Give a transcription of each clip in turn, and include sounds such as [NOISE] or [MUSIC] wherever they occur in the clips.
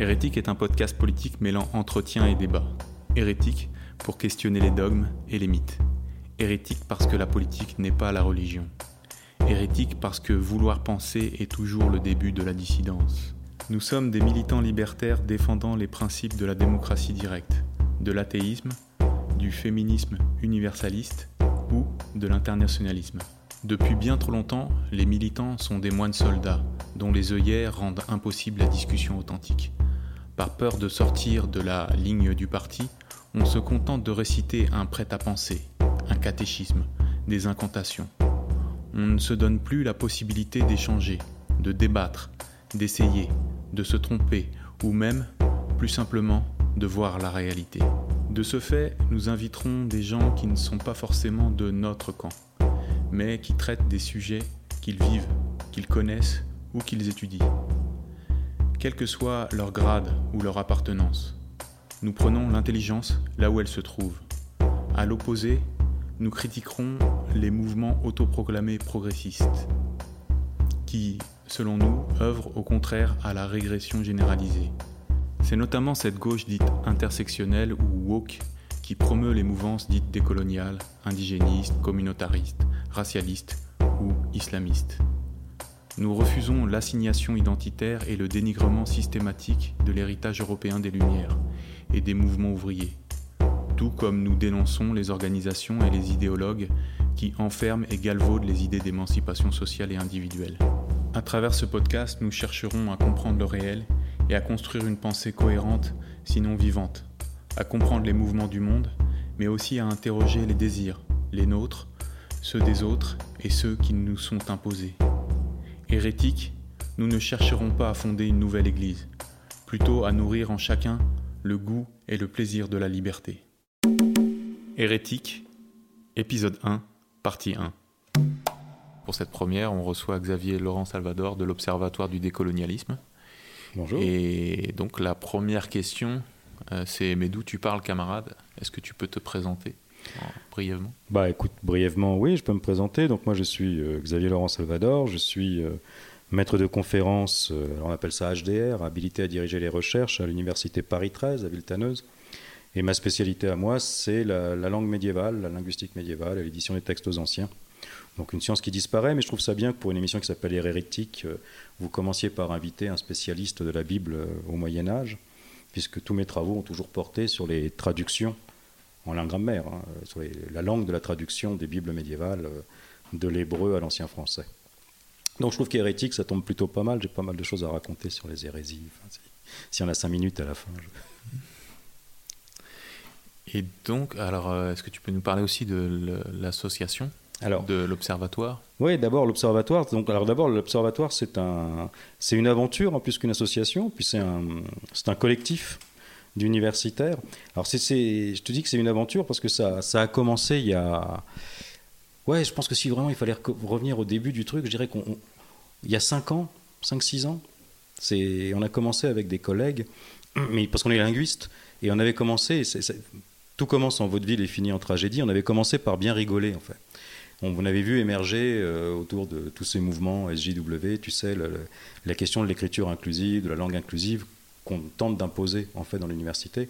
Hérétique est un podcast politique mêlant entretien et débat. Hérétique pour questionner les dogmes et les mythes. Hérétique parce que la politique n'est pas la religion. Hérétique parce que vouloir penser est toujours le début de la dissidence. Nous sommes des militants libertaires défendant les principes de la démocratie directe, de l'athéisme, du féminisme universaliste ou de l'internationalisme. Depuis bien trop longtemps, les militants sont des moines soldats dont les œillères rendent impossible la discussion authentique. Par peur de sortir de la ligne du parti, on se contente de réciter un prêt-à-penser, un catéchisme, des incantations. On ne se donne plus la possibilité d'échanger, de débattre, d'essayer, de se tromper, ou même, plus simplement, de voir la réalité. De ce fait, nous inviterons des gens qui ne sont pas forcément de notre camp, mais qui traitent des sujets qu'ils vivent, qu'ils connaissent ou qu'ils étudient quel que soit leur grade ou leur appartenance. Nous prenons l'intelligence là où elle se trouve. À l'opposé, nous critiquerons les mouvements autoproclamés progressistes, qui, selon nous, œuvrent au contraire à la régression généralisée. C'est notamment cette gauche dite intersectionnelle ou woke qui promeut les mouvances dites décoloniales, indigénistes, communautaristes, racialistes ou islamistes. Nous refusons l'assignation identitaire et le dénigrement systématique de l'héritage européen des Lumières et des mouvements ouvriers, tout comme nous dénonçons les organisations et les idéologues qui enferment et galvaudent les idées d'émancipation sociale et individuelle. À travers ce podcast, nous chercherons à comprendre le réel et à construire une pensée cohérente, sinon vivante, à comprendre les mouvements du monde, mais aussi à interroger les désirs, les nôtres, ceux des autres et ceux qui nous sont imposés. Hérétiques, nous ne chercherons pas à fonder une nouvelle Église, plutôt à nourrir en chacun le goût et le plaisir de la liberté. Hérétique, épisode 1, partie 1. Pour cette première, on reçoit Xavier Laurent Salvador de l'Observatoire du décolonialisme. Bonjour. Et donc la première question, euh, c'est mais d'où tu parles camarade? Est-ce que tu peux te présenter? Brièvement Bah écoute, brièvement, oui, je peux me présenter. Donc moi, je suis euh, Xavier Laurent Salvador, je suis euh, maître de conférence, euh, on appelle ça HDR, habilité à diriger les recherches à l'université Paris 13 à Villetaneuse. Et ma spécialité à moi, c'est la, langue médiévale, la linguistique médiévale et l'édition des textes anciens. Donc une science qui disparaît, mais je trouve ça bien que pour une émission qui s'appelle Hérétique, vous commenciez par inviter un spécialiste de la Bible au Moyen Âge, puisque tous mes travaux ont toujours porté sur les traductions en langue grammaire, hein, sur la langue de la traduction des Bibles médiévales euh, de l'hébreu à l'ancien français. Donc je trouve qu'hérétique, ça tombe plutôt pas mal. J'ai pas mal de choses à raconter sur les hérésies. si, on a cinq minutes à la fin. Et donc, alors, euh, est-ce que tu peux nous parler aussi de l'association alors, de l'observatoire? Oui, d'abord l'observatoire. Donc, alors d'abord l'observatoire, c'est un, c'est une aventure en plus qu'une association. Puis c'est un, c'est un collectif d'universitaires. Alors, c'est, je te dis que c'est une aventure parce que ça, ça a commencé il y a. Ouais, je pense que si vraiment il fallait revenir au début du truc, je dirais qu'il y a 5 ans, 5-6 ans, c'est, on a commencé avec des collègues, mais parce qu'on est linguiste, et on avait commencé, tout commence en vaudeville et finit en tragédie, on avait commencé par bien rigoler en fait. On, avait vu émerger euh, autour de tous ces mouvements SJW, tu sais, la question de l'écriture inclusive, de la langue inclusive, qu'on tente d'imposer en fait dans l'université.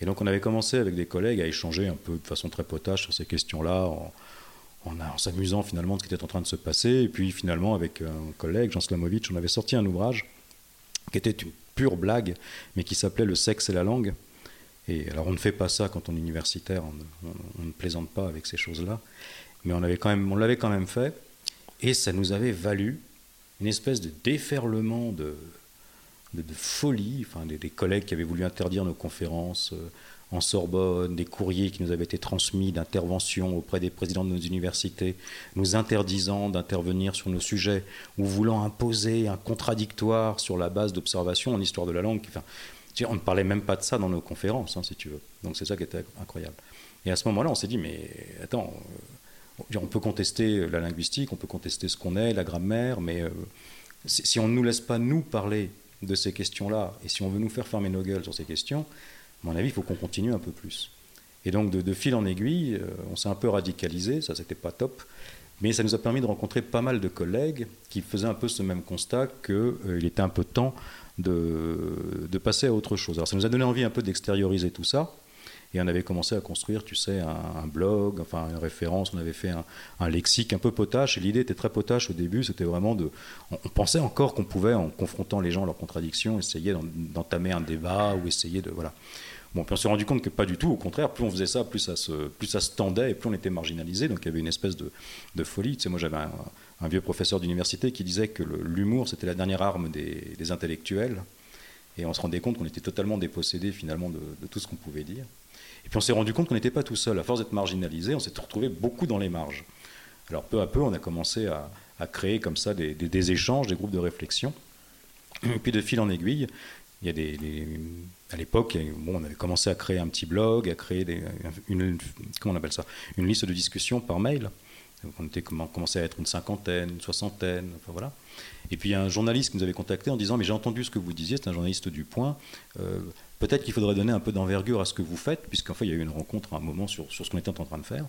Et donc on avait commencé avec des collègues à échanger un peu de façon très potache sur ces questions-là, en, s'amusant finalement de ce qui était en train de se passer. Et puis finalement avec un collègue, Jean Slamovitch, on avait sorti un ouvrage qui était une pure blague, mais qui s'appelait Le sexe et la langue. Et alors on ne fait pas ça quand on est universitaire, on, ne plaisante pas avec ces choses-là, mais on avait quand l'avait quand même fait, et ça nous avait valu une espèce de déferlement de, de, folie, enfin, des, collègues qui avaient voulu interdire nos conférences euh, en Sorbonne, des courriers qui nous avaient été transmis d'intervention auprès des présidents de nos universités, nous interdisant d'intervenir sur nos sujets ou voulant imposer un contradictoire sur la base d'observation en histoire de la langue. Enfin, on ne parlait même pas de ça dans nos conférences, hein, si tu veux. Donc c'est ça qui était incroyable. Et à ce moment-là, on s'est dit, mais attends, euh, on peut contester la linguistique, on peut contester ce qu'on est, la grammaire, mais euh, si on ne nous laisse pas nous parler de ces questions-là, et si on veut nous faire fermer nos gueules sur ces questions, à mon avis, il faut qu'on continue un peu plus. Et donc, de, fil en aiguille, euh, on s'est un peu radicalisé, ça, c'était pas top, mais ça nous a permis de rencontrer pas mal de collègues qui faisaient un peu ce même constat qu'il euh, était un peu temps de, de passer à autre chose. Alors ça nous a donné envie un peu d'extérioriser tout ça. Et on avait commencé à construire, tu sais, un, blog, enfin une référence. On avait fait un, lexique un peu potache. Et l'idée était très potache au début. C'était vraiment de. On, pensait encore qu'on pouvait, en confrontant les gens leurs contradictions, essayer d'entamer un débat ou essayer de. Voilà. Bon, puis on s'est rendu compte que pas du tout. Au contraire, plus on faisait ça, plus ça se, plus ça se tendait et plus on était marginalisé. Donc il y avait une espèce de, folie. Tu sais, moi j'avais un, vieux professeur d'université qui disait que l'humour c'était la dernière arme des, intellectuels. Et on se rendait compte qu'on était totalement dépossédé finalement de tout ce qu'on pouvait dire. Et puis on s'est rendu compte qu'on n'était pas tout seul. À force d'être marginalisé, on s'est retrouvé beaucoup dans les marges. Alors peu à peu, on a commencé à, créer comme ça des, échanges, des groupes de réflexion. Et puis de fil en aiguille, il y a des, à l'époque, bon, on avait commencé à créer un petit blog, à créer une, comment on appelle ça, une liste de discussion par mail. On était commençait à être une cinquantaine, une soixantaine, enfin voilà. Et puis il y a un journaliste qui nous avait contacté en disant mais j'ai entendu ce que vous disiez, c'est un journaliste du Point. Euh, peut-être qu'il faudrait donner un peu d'envergure à ce que vous faites, puisqu'en fait, il y a eu une rencontre à un moment sur, sur ce qu'on était en train de faire.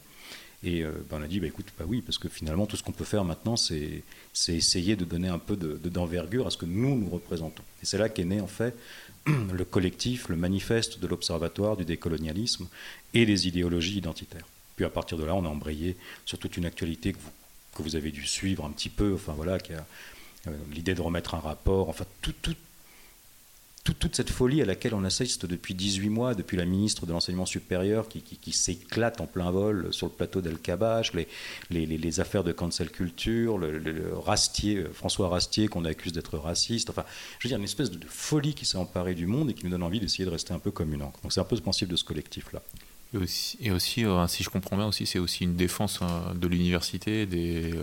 Et euh, ben, on a dit, bah, écoute, bah oui, parce que finalement, tout ce qu'on peut faire maintenant, c'est essayer de donner un peu d'envergure de, à ce que nous, nous représentons. Et c'est là qu'est né, en fait, [CLEARS THROAT] le collectif, le manifeste de l'Observatoire du décolonialisme et des idéologies identitaires. Puis à partir de là, on a embrayé sur toute une actualité que vous, que vous avez dû suivre un petit peu, enfin voilà, qui a euh, l'idée de remettre un rapport, enfin tout, tout, toute, cette folie à laquelle on assiste depuis 18 mois, depuis la ministre de l'Enseignement supérieur qui, s'éclate en plein vol sur le plateau d'El-Kabash, les, affaires de cancel culture, le, Rastier, euh, François Rastier qu'on accuse d'être raciste, enfin, je veux dire, une espèce de folie qui s'est emparée du monde et qui nous donne envie d'essayer de rester un peu encre. Donc c'est un peu ce principe de ce collectif-là. Et aussi, euh, si je comprends bien aussi, c'est aussi une défense euh, de l'université,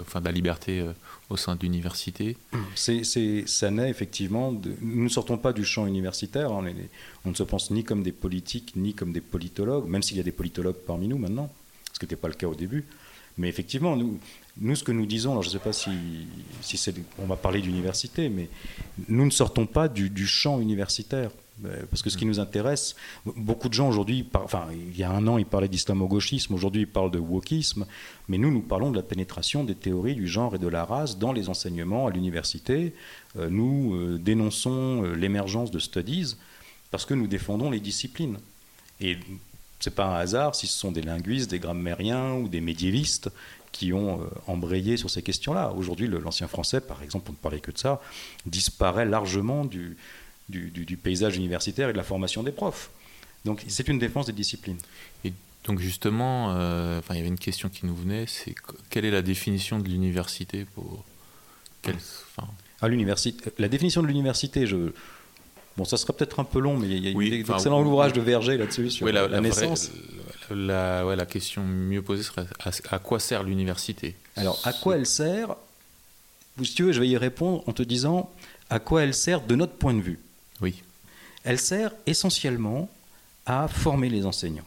enfin, de la liberté euh, au sein de l'université. C'est, ça naît effectivement. Nous ne sortons pas du champ universitaire. Hein, on, ne se pense ni comme des politiques ni comme des politologues, même s'il y a des politologues parmi nous maintenant, ce qui n'était pas le cas au début. Mais effectivement, nous, nous ce que nous disons, alors je ne sais pas si, si c'est, on va parler d'université, mais nous ne sortons pas du champ universitaire. Parce que ce qui nous intéresse, beaucoup de gens aujourd'hui, enfin, il y a un an, ils parlaient d'islamo-gauchisme, aujourd'hui, ils parlent de wokisme, mais nous, nous parlons de la pénétration des théories du genre et de la race dans les enseignements à l'université. Euh, nous euh, dénonçons euh, l'émergence de studies parce que nous défendons les disciplines. Et ce n'est pas un hasard si ce sont des linguistes, des grammairiens ou des médiévistes qui ont embrayé sur ces questions-là. Aujourd'hui, l'ancien français, par exemple, pour ne parler que de ça, disparaît largement du, du, paysage universitaire et de la formation des profs. Donc c'est une défense des disciplines. Et donc justement, euh, il y avait une question qui nous venait, c'est quelle est la définition de l'université pour À l'université, la définition de l'université, je bon, ça serait peut-être un peu long, mais il y a, oui, excellent ouvrage de Verger là-dessus sur la, naissance. la, la, question mieux posée serait à, quoi sert l'université? Alors à quoi elle sert? Si tu veux, je vais y répondre en te disant à quoi elle sert de notre point de vue. Oui. Elle sert essentiellement à former les enseignants.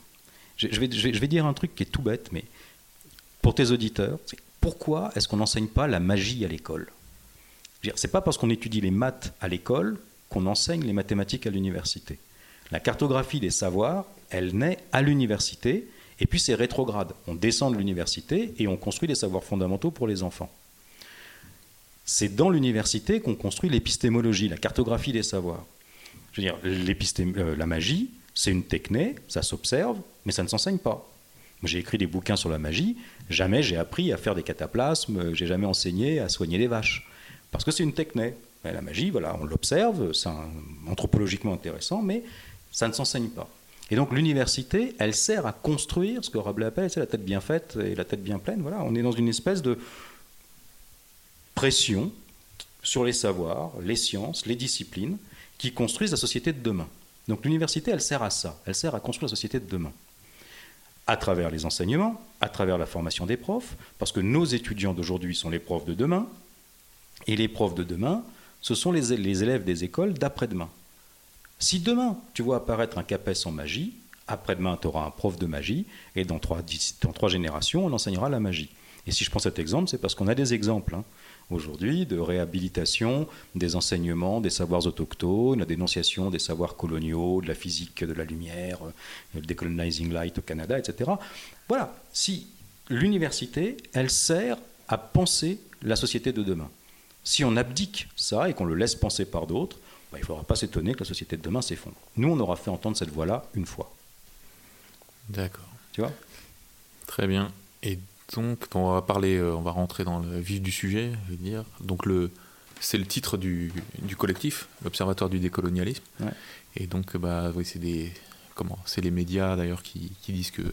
Je, vais, dire un truc qui est tout bête, mais pour tes auditeurs, pourquoi est-ce qu'on n'enseigne pas la magie à l'école? C'est pas parce qu'on étudie les maths à l'école qu'on enseigne les mathématiques à l'université. La cartographie des savoirs, elle naît à l'université, et puis c'est rétrograde. On descend de l'université et on construit des savoirs fondamentaux pour les enfants. C'est dans l'université qu'on construit l'épistémologie, la cartographie des savoirs. Je veux dire, euh, la magie, c'est une technée, ça s'observe, mais ça ne s'enseigne pas. J'ai écrit des bouquins sur la magie, jamais j'ai appris à faire des cataplasmes, j'ai jamais enseigné à soigner les vaches. Parce que c'est une technée. La magie, voilà, on l'observe, c'est anthropologiquement intéressant, mais ça ne s'enseigne pas. Et donc l'université, elle sert à construire ce que Rabelais appelle la tête bien faite et la tête bien pleine. Voilà, on est dans une espèce de pression sur les savoirs, les sciences, les disciplines, qui construisent la société de demain. Donc l'université, elle sert à ça, elle sert à construire la société de demain. À travers les enseignements, à travers la formation des profs, parce que nos étudiants d'aujourd'hui sont les profs de demain, et les profs de demain, ce sont les, élèves des écoles d'après-demain. Si demain, tu vois apparaître un CAPES en magie, après-demain, tu auras un prof de magie, et dans trois, générations, on enseignera la magie. Et si je prends cet exemple, c'est parce qu'on a des exemples. Hein aujourd'hui de réhabilitation des enseignements, des savoirs autochtones, la dénonciation des savoirs coloniaux, de la physique de la lumière, le decolonizing light au Canada, etc. Voilà, si l'université, elle sert à penser la société de demain. Si on abdique ça et qu'on le laisse penser par d'autres, bah, il ne faudra pas s'étonner que la société de demain s'effondre. Nous, on aura fait entendre cette voix-là une fois. D'accord. Tu vois? Très bien. Et donc, on va parler, euh, on va rentrer dans le vif du sujet, je veux dire. Donc, le, c'est le titre du, du collectif, l'Observatoire du décolonialisme. Et donc, bah, oui, c'est des, comment, c'est les médias d'ailleurs qui, qui, disent que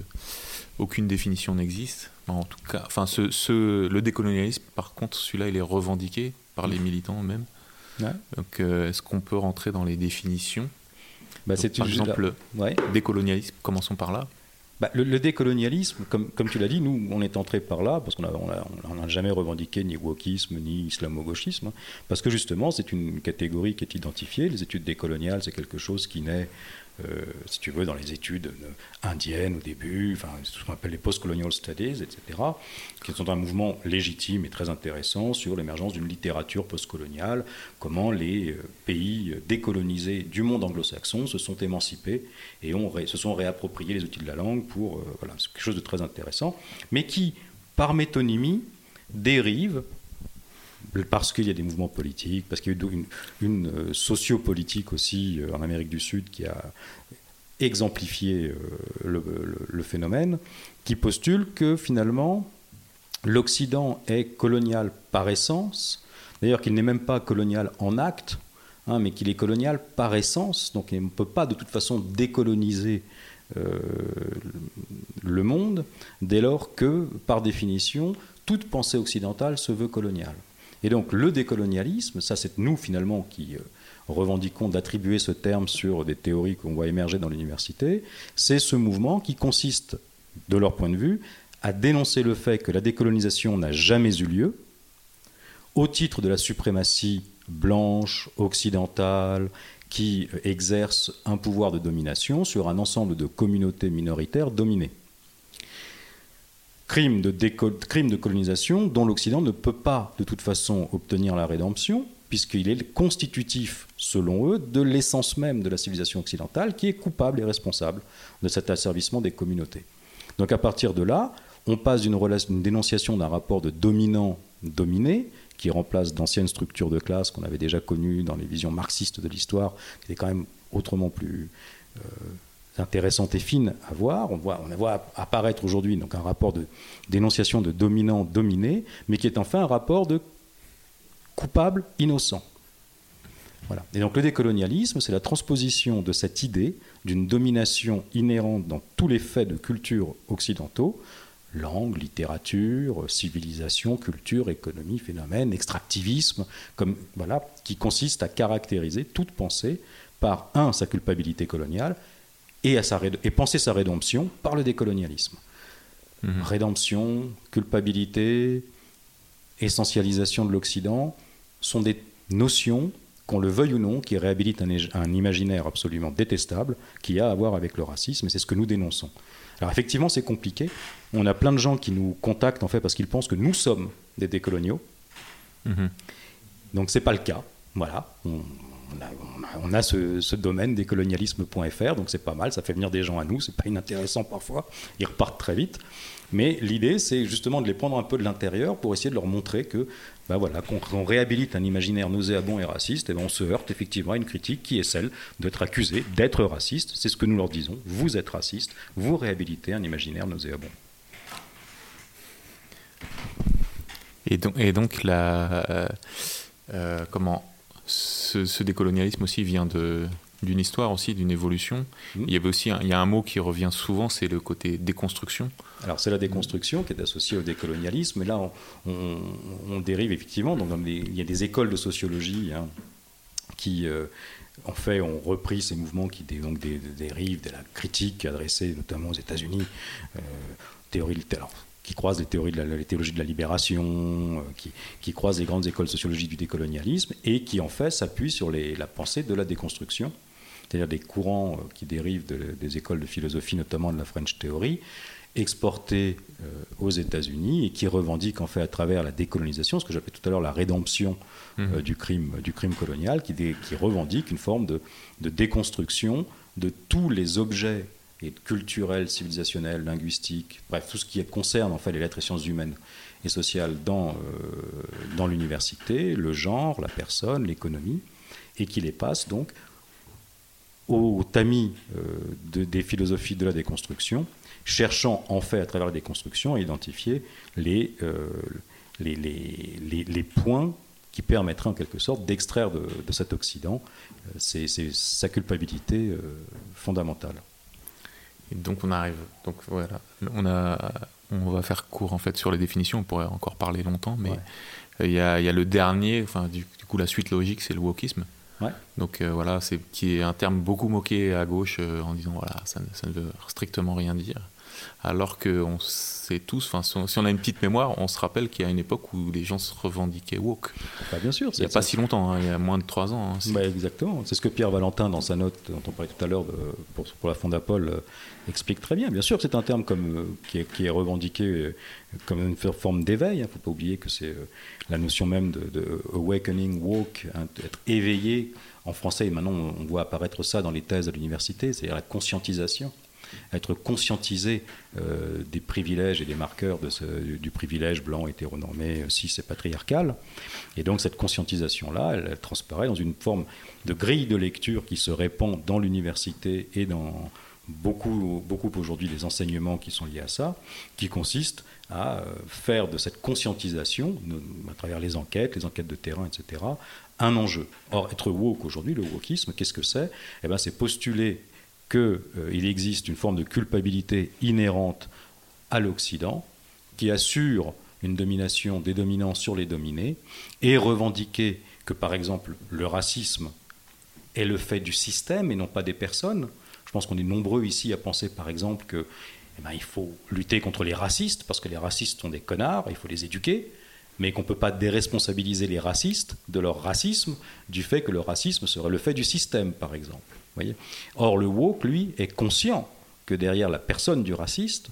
aucune définition n'existe. En tout cas, enfin, ce, ce, le décolonialisme, par contre, celui-là, il est revendiqué par les militants eux-mêmes. Donc, euh, est-ce qu'on peut rentrer dans les définitions bah, c'est Par exemple, ouais. décolonialisme, commençons par là. Bah, le, décolonialisme, comme, tu l'as dit, nous, on est entré par là parce qu'on n'a jamais revendiqué ni wokisme ni islamo-gauchisme, hein, parce que justement, c'est une catégorie qui est identifiée. Les études décoloniales, c'est quelque chose qui naît euh, si tu veux, dans les études euh, indiennes au début, enfin, ce qu'on appelle les post-colonial studies, etc., qui sont un mouvement légitime et très intéressant sur l'émergence d'une littérature postcoloniale, comment les euh, pays décolonisés du monde anglo-saxon se sont émancipés et ont se sont réappropriés les outils de la langue pour. voilà, c'est quelque chose de très intéressant, mais qui, par métonymie, dérive parce qu'il y a des mouvements politiques, parce qu'il y a eu une, euh, sociopolitique aussi euh, en Amérique du Sud qui a exemplifié euh, le, phénomène, qui postule que finalement l'Occident est colonial par essence, d'ailleurs qu'il n'est même pas colonial en acte, hein, mais qu'il est colonial par essence, donc il ne peut pas de toute façon décoloniser le monde dès lors que, par définition, toute pensée occidentale se veut coloniale. Et donc le décolonialisme, ça c'est nous finalement qui euh, revendiquons d'attribuer ce terme sur des théories qu'on voit émerger dans l'université, c'est ce mouvement qui consiste, de leur point de vue, à dénoncer le fait que la décolonisation n'a jamais eu lieu, au titre de la suprématie blanche, occidentale, qui exerce un pouvoir de domination sur un ensemble de communautés minoritaires dominées crimes de, de colonisation dont l'Occident ne peut pas de toute façon obtenir la rédemption, puisqu'il est constitutif, selon eux, de l'essence même de la civilisation occidentale, qui est coupable et responsable de cet asservissement des communautés. Donc à partir de là, on passe d'une une dénonciation d'un rapport de dominant-dominé, qui remplace d'anciennes structures de classe qu'on avait déjà connues dans les visions marxistes de l'histoire, qui étaient quand même autrement plus euh, intéressante et fine à voir. On voit, on voit apparaître aujourd'hui donc un rapport de dénonciation de dominant-dominé, mais qui est enfin un rapport de coupable-innocent. Voilà. Et donc le décolonialisme, c'est la transposition de cette idée d'une domination inhérente dans tous les faits de culture occidentaux, langue, littérature, civilisation, culture, économie, phénomène, extractivisme, comme, voilà, qui consiste à caractériser toute pensée par, un, sa culpabilité coloniale, et, à sa, et penser sa rédemption par le décolonialisme. Mhm. Rédemption, culpabilité, essentialisation de l'Occident sont des notions, qu'on le veuille ou non, qui réhabilitent un, un, imaginaire absolument détestable qui a à voir avec le racisme, et c'est ce que nous dénonçons. Alors effectivement, c'est compliqué. On a plein de gens qui nous contactent en fait parce qu'ils pensent que nous sommes des décoloniaux. Mhm. Donc c'est pas le cas. Voilà. On, on a, ce, domaine décolonialisme.fr, donc c'est pas mal, ça fait venir des gens à nous, c'est pas inintéressant parfois, ils repartent très vite. Mais l'idée, c'est justement de les prendre un peu de l'intérieur pour essayer de leur montrer que, ben voilà, quand on réhabilite un imaginaire nauséabond et raciste, et ben on se heurte effectivement à une critique qui est celle d'être accusé d'être raciste. C'est ce que nous leur disons. Vous êtes raciste, vous réhabilitez un imaginaire nauséabond. Et donc, et donc la, euh, euh, comment ce, décolonialisme aussi vient de d'une histoire aussi, d'une évolution. Mmh. Il y avait aussi un, il y a un mot qui revient souvent, c'est le côté déconstruction. Alors c'est la déconstruction qui est associée au décolonialisme. Et là, on, dérive effectivement. Donc, il y a des écoles de sociologie hein, qui, euh, en fait, ont repris ces mouvements qui donc, dérivent de la critique adressée notamment aux États-Unis. Euh, théorie, alors, qui croisent les théories de la, les théologies de la libération, euh, qui, qui, croisent les grandes écoles sociologiques du décolonialisme, et qui en fait s'appuient sur les, la pensée de la déconstruction, c'est-à-dire des courants euh, qui dérivent des écoles de philosophie, notamment de la French Theory, exportés euh, aux États-Unis et qui revendiquent en fait à travers la décolonisation, ce que j'appelais tout à l'heure la rédemption mmh. du, crime, du crime colonial, qui, qui revendique une forme de, de déconstruction de tous les objets et culturel, civilisationnel, linguistique, bref, tout ce qui concerne en fait les lettres et sciences humaines et sociales dans, euh, dans l'université, le genre, la personne, l'économie, et qui les passe donc au tamis des philosophies de la déconstruction, cherchant en fait à travers la déconstruction à identifier les, les, les, les, points qui permettraient en quelque sorte d'extraire de, cet Occident sa culpabilité fondamentale. Et donc on arrive, donc voilà, on a, on va faire court en fait sur les définitions. On pourrait encore parler longtemps, mais il y, a, y, a, le dernier, enfin du, coup la suite logique, c'est le wokisme. Donc euh, voilà, c'est qui est un terme beaucoup moqué à gauche euh, en disant voilà ça, ça, ne veut strictement rien dire alors qu'on sait tous, enfin, si on a une petite mémoire, on se rappelle qu'il y a une époque où les gens se revendiquaient woke. Bah, bien sûr. Il n'y a pas si longtemps, hein, il y a moins de trois ans. Hein, bah, exactement. C'est ce que Pierre Valentin, dans sa note dont on parlait tout à l'heure pour, pour, la Fondapol, euh, explique très bien. Bien sûr c'est un terme comme, euh, qui, est, qui, est, revendiqué euh, comme une forme d'éveil. Il ne faut pas oublier que c'est la notion même de, awakening, woke, hein, être éveillé. En français, maintenant, on voit apparaître ça dans les thèses de l'université, c'est-à-dire la conscientisation être conscientisé euh, des privilèges et des marqueurs du, privilège blanc hétéronormé, cis et patriarcal. Et donc cette conscientisation-là, elle, transparaît dans une forme de grille de lecture qui se répand dans l'université et dans beaucoup, beaucoup aujourd'hui des enseignements qui sont liés à ça, qui consiste à euh, faire de cette conscientisation, à travers les enquêtes, les enquêtes de terrain, etc., un enjeu. Or, être woke aujourd'hui, le wokisme, qu'est-ce que c'est? Eh ben, C'est postuler qu'il euh, existe une forme de culpabilité inhérente à l'Occident qui assure une domination des dominants sur les dominés et revendiquer que par exemple le racisme est le fait du système et non pas des personnes. Je pense qu'on est nombreux ici à penser par exemple que eh ben, faut lutter contre les racistes parce que les racistes sont des connards, il faut les éduquer, mais qu'on ne peut pas déresponsabiliser les racistes de leur racisme du fait que le racisme serait le fait du système par exemple. Or, le woke, lui, est conscient que derrière la personne du raciste,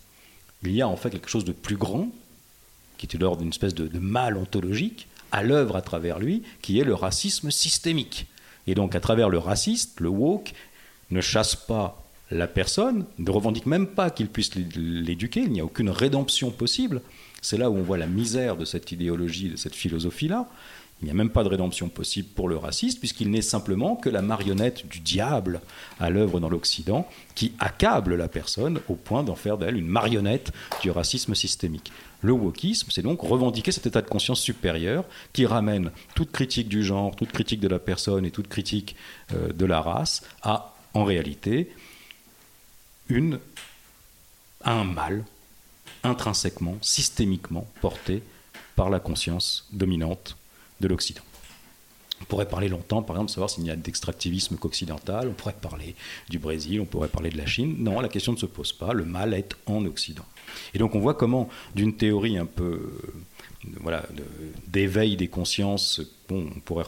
il y a en fait quelque chose de plus grand, qui est l'ordre d'une espèce de, mal ontologique, à l'œuvre à travers lui, qui est le racisme systémique. Et donc, à travers le raciste, le woke ne chasse pas la personne, ne revendique même pas qu'il puisse l'éduquer, il n'y a aucune rédemption possible. C'est là où on voit la misère de cette idéologie, de cette philosophie-là. Il n'y a même pas de rédemption possible pour le raciste, puisqu'il n'est simplement que la marionnette du diable à l'œuvre dans l'Occident, qui accable la personne au point d'en faire d'elle une marionnette du racisme systémique. Le wokisme, c'est donc revendiquer cet état de conscience supérieur qui ramène toute critique du genre, toute critique de la personne et toute critique euh, de la race à, en réalité, un mal intrinsèquement, systémiquement porté par la conscience dominante de l'Occident. On pourrait parler longtemps, par exemple, de savoir s'il n'y a d'extractivisme qu'occidental, on pourrait parler du Brésil, on pourrait parler de la Chine. Non, la question ne se pose pas, le mal est en Occident. Et donc on voit comment, d'une théorie un peu euh, voilà, d'éveil des consciences, bon, on pourrait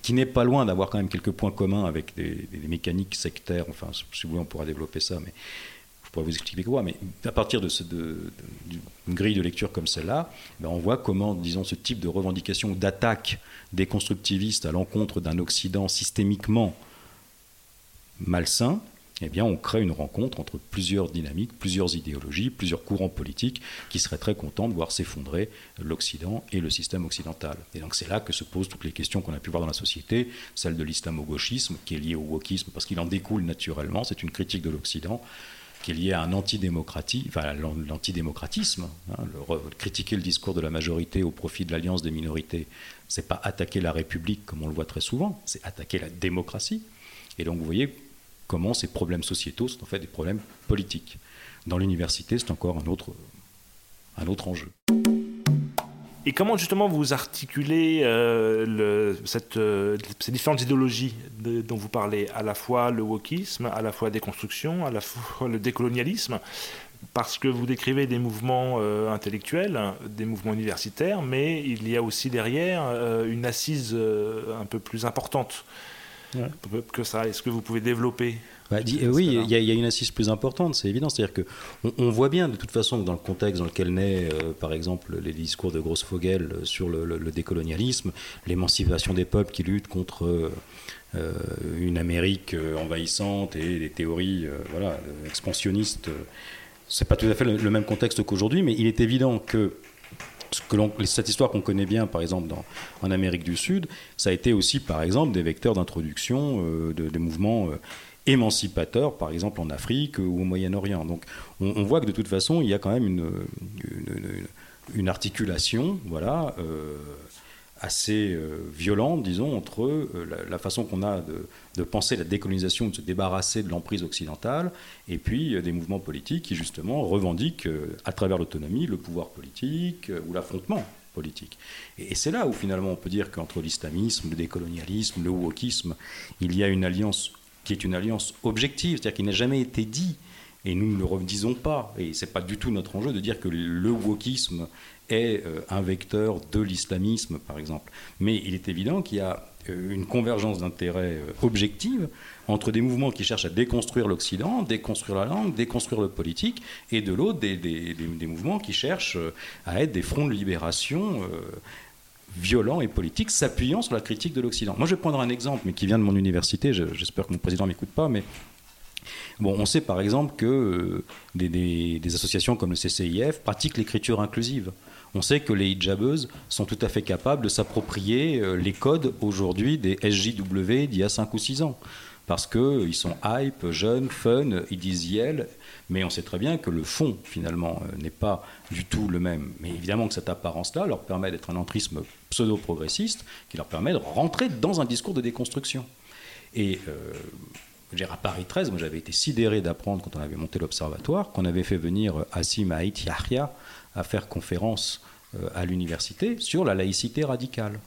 qui n'est pas loin d'avoir quand même quelques points communs avec des, des, mécaniques sectaires, enfin, si vous voulez, on pourra développer ça, mais pourrais vous expliquer quoi, mais à partir de, d'une grille de lecture comme celle-là, ben on voit comment, disons, ce type de revendication ou d'attaque des constructivistes à l'encontre d'un Occident systémiquement malsain, eh bien, on crée une rencontre entre plusieurs dynamiques, plusieurs idéologies, plusieurs courants politiques qui seraient très contents de voir s'effondrer l'Occident et le système occidental. Et donc, c'est là que se posent toutes les questions qu'on a pu voir dans la société, celle de l'islamo-gauchisme, qui est liée au wokisme, parce qu'il en découle naturellement, c'est une critique de l'Occident, qui est lié un antidémocratie, enfin l'antidémocratisme. Hein, critiquer le discours de la majorité au profit de l'alliance des minorités, c'est pas attaquer la République comme on le voit très souvent, c'est attaquer la démocratie. Et donc vous voyez comment ces problèmes sociétaux sont en fait des problèmes politiques. Dans l'université, c'est encore un autre, un autre enjeu. Et comment justement vous articulez euh, euh, ces différentes idéologies dont vous parlez, à la fois le wokisme, à la fois la déconstruction, à la fois le décolonialisme? Parce que vous décrivez des mouvements euh, intellectuels, des mouvements universitaires, mais il y a aussi derrière une assise un peu plus importante que ça. Est-ce que vous pouvez développer bah, oui, il y, a une assise plus importante, c'est évident. C'est-à-dire que on, voit bien de toute façon que dans le contexte dans lequel naît, euh, par exemple, les discours de Grosse-Fogel sur le, décolonialisme, l'émancipation des peuples qui luttent contre euh, une Amérique euh, envahissante et des théories voilà, expansionnistes, c'est pas tout à fait le, le même contexte qu'aujourd'hui, mais il est évident que cette histoire qu'on connaît bien, par exemple, en Amérique du Sud, ça a été aussi, par exemple, des vecteurs d'introduction euh, de, mouvements euh, émancipateurs, par exemple en Afrique ou au Moyen-Orient. Donc on, voit que de toute façon, il y a quand même une, une, articulation, voilà. Euh, assez violente, disons, entre la, façon qu'on a de, penser la décolonisation, de se débarrasser de l'emprise occidentale, et puis des mouvements politiques qui, justement, revendiquent, à travers l'autonomie, le pouvoir politique ou l'affrontement politique. Et, c'est là où finalement on peut dire qu'entre l'islamisme, le décolonialisme, le wokisme, il y a une alliance qui est une alliance objective, c'est-à-dire qui n'a jamais été dit, et nous ne le redisons pas, et c'est pas du tout notre enjeu de dire que le wokisme est euh, un vecteur de l'islamisme, par exemple. Mais il est évident qu'il y a euh, une convergence d'intérêts euh, objective entre des mouvements qui cherchent à déconstruire l'Occident, déconstruire la langue, déconstruire le politique, et de l'autre des, des, mouvements qui cherchent à être des fronts de libération violents et politiques, s'appuyant sur la critique de l'Occident. Moi, je vais prendre un exemple, mais qui vient de mon université. J'espère que mon président ne m'écoute pas, mais Bon, on sait par exemple que des, des, associations comme le CCIF pratiquent l'écriture inclusive. On sait que les hijabeuses sont tout à fait capables de s'approprier euh, les codes aujourd'hui des SJW d'il y a 5 ou 6 ans. Parce qu'ils sont hype, jeunes, fun, ils disent yel, mais on sait très bien que le fond, finalement, euh, n'est pas du tout le même. Mais évidemment que cette apparence-là leur permet d'être un entrisme pseudo-progressiste qui leur permet de rentrer dans un discours de déconstruction. Et euh, à Paris 13, moi j'avais été sidéré d'apprendre quand on avait monté l'observatoire qu'on avait fait venir Assim Haït Yahya, à faire conférence euh, à l'université sur la laïcité radicale.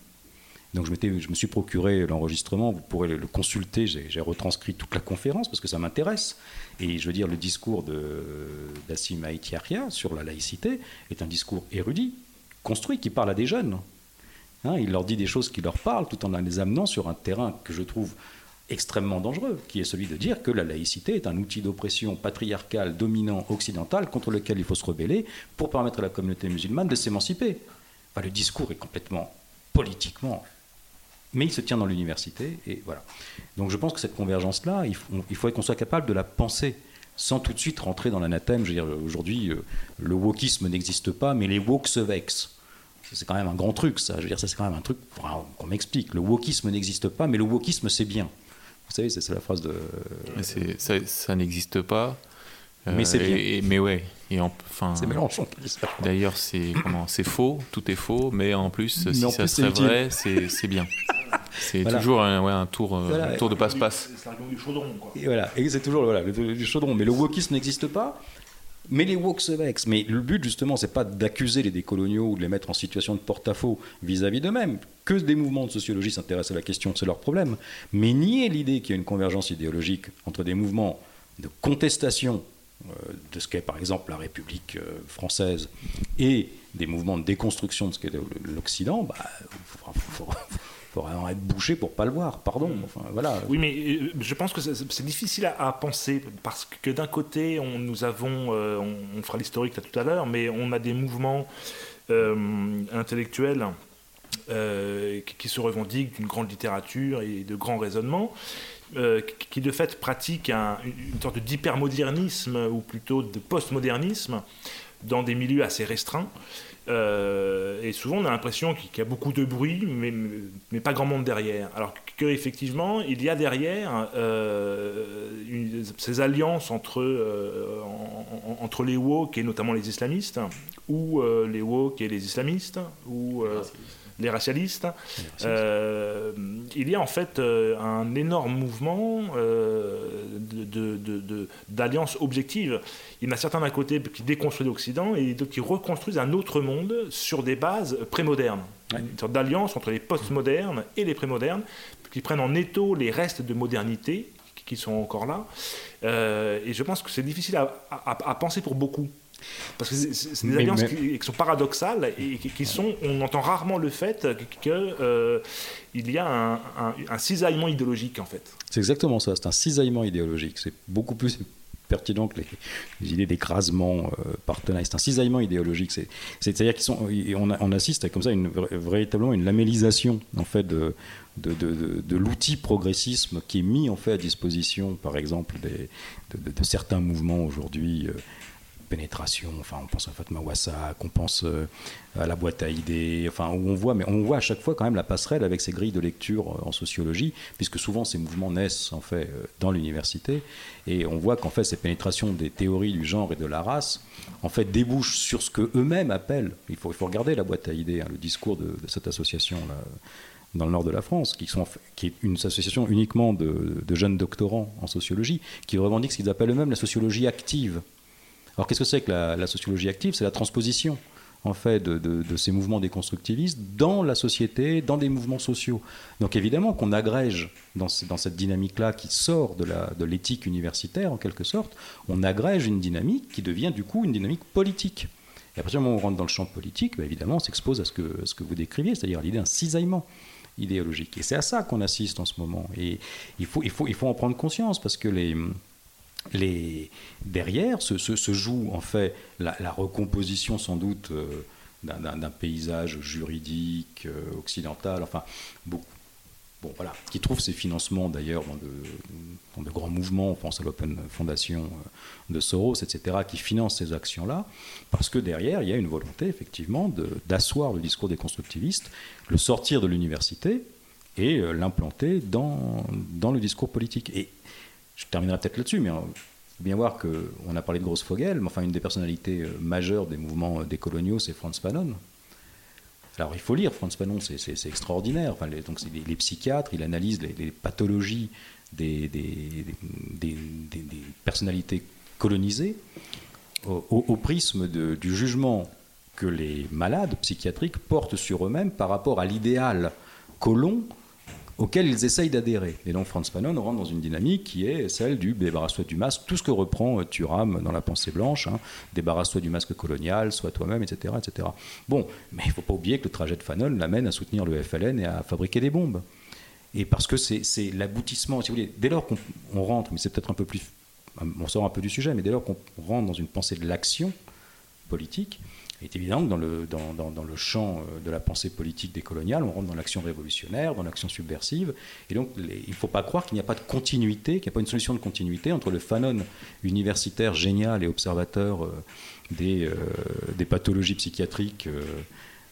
Donc je, me suis procuré l'enregistrement, vous pourrez le consulter, j'ai retranscrit toute la conférence parce que ça m'intéresse. Et je veux dire, le discours d'Assim Aïtiaria sur la laïcité est un discours érudit, construit, qui parle à des jeunes. Hein, il leur dit des choses qui leur parlent tout en les amenant sur un terrain que je trouve extrêmement dangereux, qui est celui de dire que la laïcité est un outil d'oppression patriarcale, dominant, occidental, contre lequel il faut se rebeller pour permettre à la communauté musulmane de s'émanciper. le discours est complètement politiquement, mais il se tient dans l'université, et voilà. Donc je pense que cette convergence-là, il, il faudrait qu'on soit capable de la penser sans tout de suite rentrer dans l'anathème. Je veux dire, aujourd'hui, euh, le wokisme n'existe pas, mais les woke se vexent. C'est quand même un grand truc, ça. Je veux dire, ça, c'est quand même un truc qu'on m'explique. Le wokisme n'existe pas, mais le wokisme, c'est bien. Vous savez, c'est la phrase de. ça, ça n'existe pas. mais c'est bien. Et, mais ouais. Et enfin. C'est Mélenchon D'ailleurs, c'est comment C'est faux. Tout est faux. Mais en plus, si ça serait vrai, c'est bien. [LAUGHS] C'est toujours un, ouais, un tour, euh, un tour de passe-passe. C'est l'argument du chaudron. Quoi. Et voilà. Et c'est toujours voilà, le, du chaudron. Mais le wokisme n'existe pas. Mais les woke se vexent. Mais le but, justement, c'est pas d'accuser les décoloniaux ou de les mettre en situation de porte-à-faux vis-à-vis d'eux-mêmes. Que des mouvements de sociologie s'intéressent à la question, c'est leur problème. Mais nier l'idée qu'il y a une convergence idéologique entre des mouvements de contestation euh, de ce qu'est par exemple la République euh, française et des mouvements de déconstruction de ce qu'est l'Occident, bah, faut, faut vraiment être bouché pour pas le voir, pardon. Mm. Enfin, voilà. Oui, mais euh, je pense que c'est difficile à, penser parce que d'un côté, on, nous avons, euh, on, fera l'historique tout à l'heure, mais on a des mouvements euh, intellectuels qui, se revendiquent d'une grande littérature et de grands raisonnements. qui de fait pratiquent une sorte d'hypermodernisme ou plutôt de postmodernisme dans des milieux assez restreints. Euh, et souvent, on a l'impression qu'il y a beaucoup de bruit, mais, mais pas grand monde derrière. Alors qu'effectivement, il y a derrière euh, ces alliances entre, euh, entre les woke et notamment les islamistes, ou les woke et les islamistes, ou racialistes. Euh, il y a en fait euh, un énorme mouvement euh, d'alliance objective. Il y en a certains d'un côté qui déconstruisent l'Occident et d'autres qui reconstruisent un autre monde sur des bases prémodernes. Une sorte d'alliance entre les postmodernes et les prémodernes qui prennent en étau les restes de modernité qui sont encore là. et je pense que c'est difficile à penser pour beaucoup. Parce que c'est des alliances Qui, sont paradoxales et qui, sont, on entend rarement le fait qu'il euh, y a un, un, cisaillement idéologique en fait. C'est exactement ça, c'est un cisaillement idéologique. C'est beaucoup plus pertinent que les, idées d'écrasement euh, partenaire. C'est un cisaillement idéologique. C'est-à-dire qu'on on assiste à comme ça une, véritablement une lamellisation en fait de, de, de, de, l'outil progressisme qui est mis en fait à disposition, par exemple, des, de, certains mouvements aujourd'hui. Euh, pénétration. On pense à Fatma Wassa, on pense euh, à la boîte à idées. On voit, mais on voit à chaque fois quand même la passerelle avec ces grilles de lecture euh, en sociologie, puisque souvent ces mouvements naissent en fait euh, dans l'université, et on voit qu'en fait ces pénétrations des théories du genre et de la race, en fait, débouchent sur ce que eux-mêmes appellent. Il faut, il regarder la boîte à idées, hein, le discours de, cette association là dans le nord de la France, qui est une association uniquement de, de, jeunes doctorants en sociologie, qui revendiquent ce qu'ils appellent eux-mêmes la sociologie active. Alors qu'est-ce que c'est que la, sociologie active? C'est la transposition en fait de, ces mouvements déconstructivistes dans la société, dans des mouvements sociaux. Donc évidemment qu'on agrège dans, cette dynamique-là qui sort de l'éthique universitaire en quelque sorte, on agrège une dynamique qui devient du coup une dynamique politique. Et à partir du moment où on rentre dans le champ politique, bah, évidemment, on s'expose à ce que, vous décriviez, c'est-à-dire à, l'idée d'un cisaillement idéologique. Et c'est à ça qu'on assiste en ce moment. Et il faut en prendre conscience parce que les, les, derrière se, se, joue en fait la, recomposition sans doute euh, d'un paysage juridique euh, occidental, enfin beaucoup. Bon, voilà, qui trouve ses financements d'ailleurs dans de, grands mouvements, on pense à l'Open Foundation euh, de Soros, etc., qui financent ces actions-là, parce que derrière, il y a une volonté effectivement d'asseoir le discours des constructivistes, le sortir de l'université et l'implanter dans, dans le discours politique. Et je terminerai peut-être là-dessus, mais il faut bien voir qu'on a parlé de Grosse Fogel, mais enfin, une des personnalités euh, majeures des mouvements euh, décoloniaux, c'est Franz Fanon. Alors, il faut lire Franz Fanon, c'est extraordinaire. Les, donc, les, psychiatres, il analyse les, pathologies des, personnalités colonisées au, prisme du jugement que les malades psychiatriques portent sur eux-mêmes par rapport à l'idéal colon auxquels ils essayent d'adhérer. Et donc Franz Fanon rentre dans une dynamique qui est celle du débarrasse-toi du masque, tout ce que reprend euh, Thuram dans la pensée blanche, hein, débarrasse-toi du masque colonial, sois toi-même, etc., etc. Bon, mais il ne faut pas oublier que le trajet de Fanon l'amène à soutenir le FLN et à fabriquer des bombes. Et parce que c'est l'aboutissement, si vous voulez, dès lors qu'on rentre, mais c'est peut-être un peu plus, on sort un peu du sujet, mais dès lors qu'on rentre dans une pensée de l'action politique, il est évident que dans le, dans, dans, le champ euh, de la pensée politique décoloniale, on rentre dans l'action révolutionnaire, dans l'action subversive. Et donc, il ne faut pas croire qu'il n'y a pas de continuité, qu'il n'y a pas une solution de continuité entre le Fanon universitaire génial et observateur euh, des, euh, des pathologies psychiatriques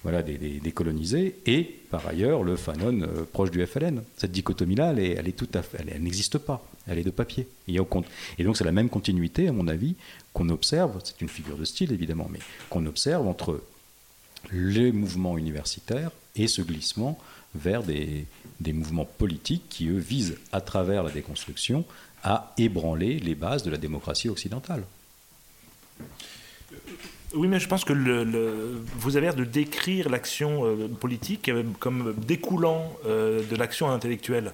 voilà, des, des, colonisés, et par ailleurs le Fanon proche du FLN. Cette dichotomie-là, elle, est elle, n'existe pas. Elle est de papier. Et, donc c'est la même continuité, à mon avis, qu'on observe, c'est une figure de style évidemment, mais qu'on observe entre les mouvements universitaires et ce glissement vers des, des, mouvements politiques qui, eux, visent, à travers la déconstruction, à ébranler les bases de la démocratie occidentale. Oui, mais je pense que vous avez l'air de décrire l'action euh, politique comme découlant euh, de l'action intellectuelle.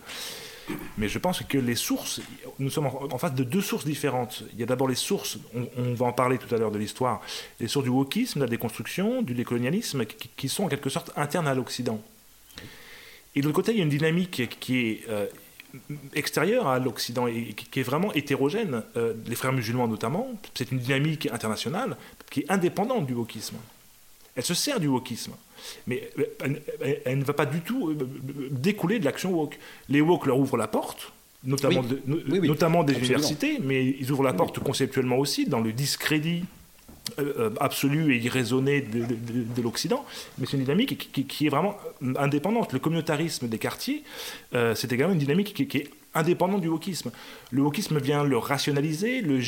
Mais je pense que les sources, nous sommes en, face de deux sources différentes. Il y a d'abord les sources, on, va en parler tout à l'heure de l'histoire, les sources du wokisme, de la déconstruction, du décolonialisme, qui, sont en quelque sorte internes à l'Occident. Et de l'autre côté, il y a une dynamique qui est euh, extérieure à l'Occident et qui est vraiment hétérogène. Euh, les frères musulmans notamment, c'est une dynamique internationale qui est indépendante du wokisme. Elle se sert du wokisme. Mais elle, ne va pas du tout euh, découler de l'action woke. Les woke leur ouvrent la porte, notamment, notamment des universités, mais ils ouvrent la porte conceptuellement aussi dans le discrédit euh, euh, absolu et irraisonné de, l'Occident, mais c'est une dynamique qui, est vraiment indépendante. Le communautarisme des quartiers, c'est également une dynamique qui, est indépendante du wokisme. Le wokisme vient le rationaliser, le,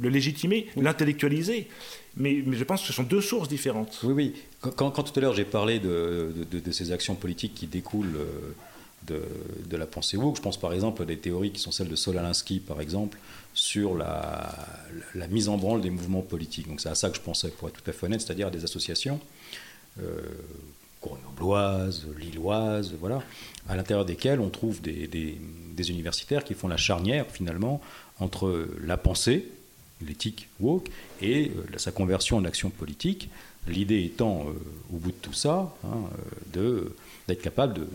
le légitimer, l'intellectualiser. Mais, je pense que ce sont deux sources différentes. Oui, oui. Quand, tout à l'heure j'ai parlé de, ces actions politiques qui découlent euh, de, la pensée woke, je pense par exemple à des théories qui sont celles de Solalinsky, par exemple, sur la, mise en branle des mouvements politiques. Donc c'est à ça que je pensais, pour être tout à fait honnête, c'est-à-dire à des associations euh, lilloises, voilà, à l'intérieur desquelles on trouve des universitaires qui font la charnière finalement entre la pensée, l'éthique woke, et euh, sa conversion en action politique. L'idée étant, euh, au bout de tout ça, hein, euh, d'être capable de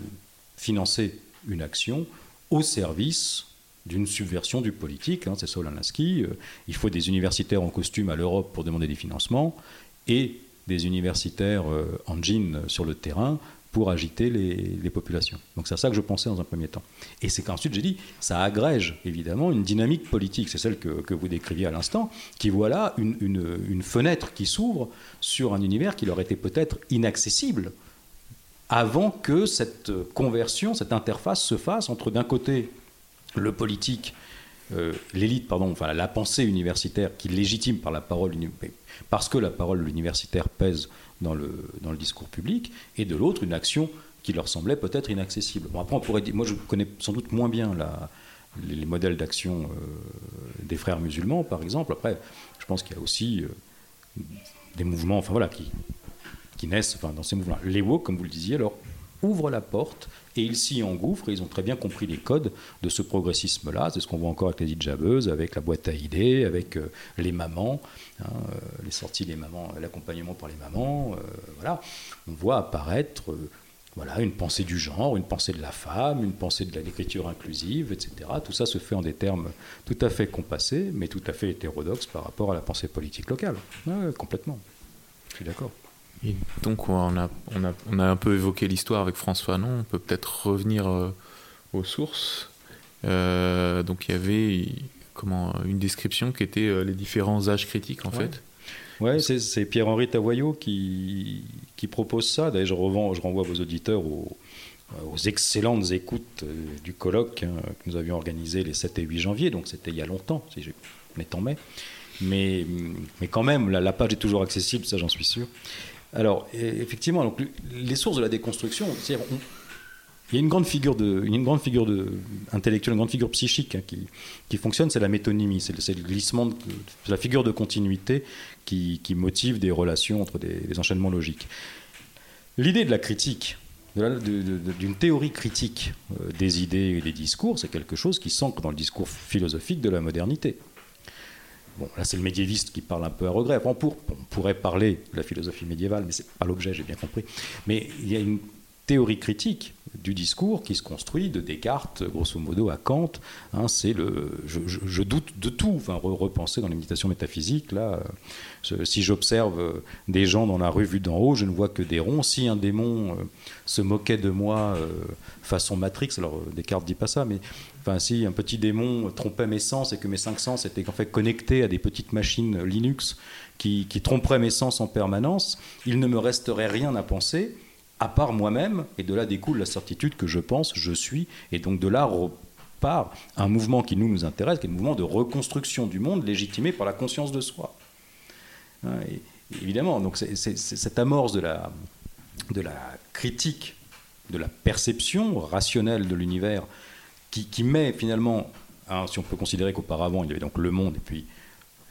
financer une action au service d'une subversion du politique. Hein, c'est Solanaski. il faut des universitaires en costume à l'Europe pour demander des financements et des universitaires en jean sur le terrain pour agiter les, populations. Donc c'est à ça que je pensais dans un premier temps. Et c'est qu'ensuite j'ai dit, ça agrège évidemment une dynamique politique, c'est celle que, vous décriviez à l'instant, qui voit là une, fenêtre qui s'ouvre sur un univers qui leur était peut-être inaccessible avant que cette conversion, cette interface se fasse entre d'un côté le politique euh, l'élite, pardon, enfin la pensée universitaire qui légitime par la parole, parce que la parole universitaire pèse dans le, dans le discours public, et de l'autre une action qui leur semblait peut-être inaccessible. Bon, après, on pourrait dire, moi je connais sans doute moins bien la, les, modèles d'action euh, des frères musulmans, par exemple. Après, je pense qu'il y a aussi euh, des mouvements, enfin voilà, qui, qui naissent enfin, dans ces mouvements. Les woke, comme vous le disiez, alors ouvrent la porte et ils s'y engouffrent et ils ont très bien compris les codes de ce progressisme-là. C'est ce qu'on voit encore avec les hijabeuses, avec la boîte à idées, avec euh, les mamans, hein, euh, les sorties des mamans, l'accompagnement par les mamans. Euh, voilà, on voit apparaître voilà, une pensée du genre, une pensée de la femme, une pensée de l'écriture inclusive, etc. Tout ça se fait en des termes tout à fait compassés, mais tout à fait hétérodoxes par rapport à la pensée politique locale. complètement. Je suis d'accord donc on a, on, a, on a un peu évoqué l'histoire avec François Non, on peut peut-être revenir euh, aux sources. Euh, donc il y avait comment, une description qui était euh, les différents âges critiques en fait. Ouais, c'est Pierre-Henri Tavoyot qui, qui propose ça. D'ailleurs, je, je renvoie vos auditeurs aux, aux excellentes écoutes du colloque hein, que nous avions organisé les 7 et 8 janvier, donc c'était il y a longtemps, si je m'étends mais. mais. Mais quand même, la, la page est toujours accessible, ça j'en suis sûr. Alors, effectivement, donc, les sources de la déconstruction, il y a une grande figure, de, une grande figure de, intellectuelle, une grande figure psychique hein, qui, qui, fonctionne, c'est la métonymie, c'est le, glissement, la figure de continuité qui, qui motive des relations entre des, enchaînements logiques. L'idée de la critique, d'une théorie critique euh, des idées et des discours, c'est quelque chose qui s'ancre dans le discours philosophique de la modernité. Bon, là, c'est le médiéviste qui parle un peu à regret. on pourrait parler de la philosophie médiévale, mais c'est pas l'objet, j'ai bien compris. Mais il y a une théorie critique du discours qui se construit de Descartes, grosso modo, à Kant. Hein, c'est le, je, doute de tout. Enfin, repenser dans les méditations métaphysiques. Là, si j'observe des gens dans la rue vue d'en haut, je ne vois que des ronds. Si un démon euh, se moquait de moi euh, façon Matrix, alors Descartes dit pas ça, mais enfin, si un petit démon trompait mes sens et que mes cinq sens étaient en fait connectés à des petites machines Linux qui tromperaient mes sens en permanence, il ne me resterait rien à penser à part moi-même, et de là découle la certitude que je pense, je suis, et donc de là repart un mouvement qui nous, nous intéresse, qui est le mouvement de reconstruction du monde légitimé par la conscience de soi. Hein, évidemment, donc c'est cette amorce de la, de la critique, de la perception rationnelle de l'univers, qui, qui, met finalement, hein, si on peut considérer qu'auparavant il y avait donc le monde et puis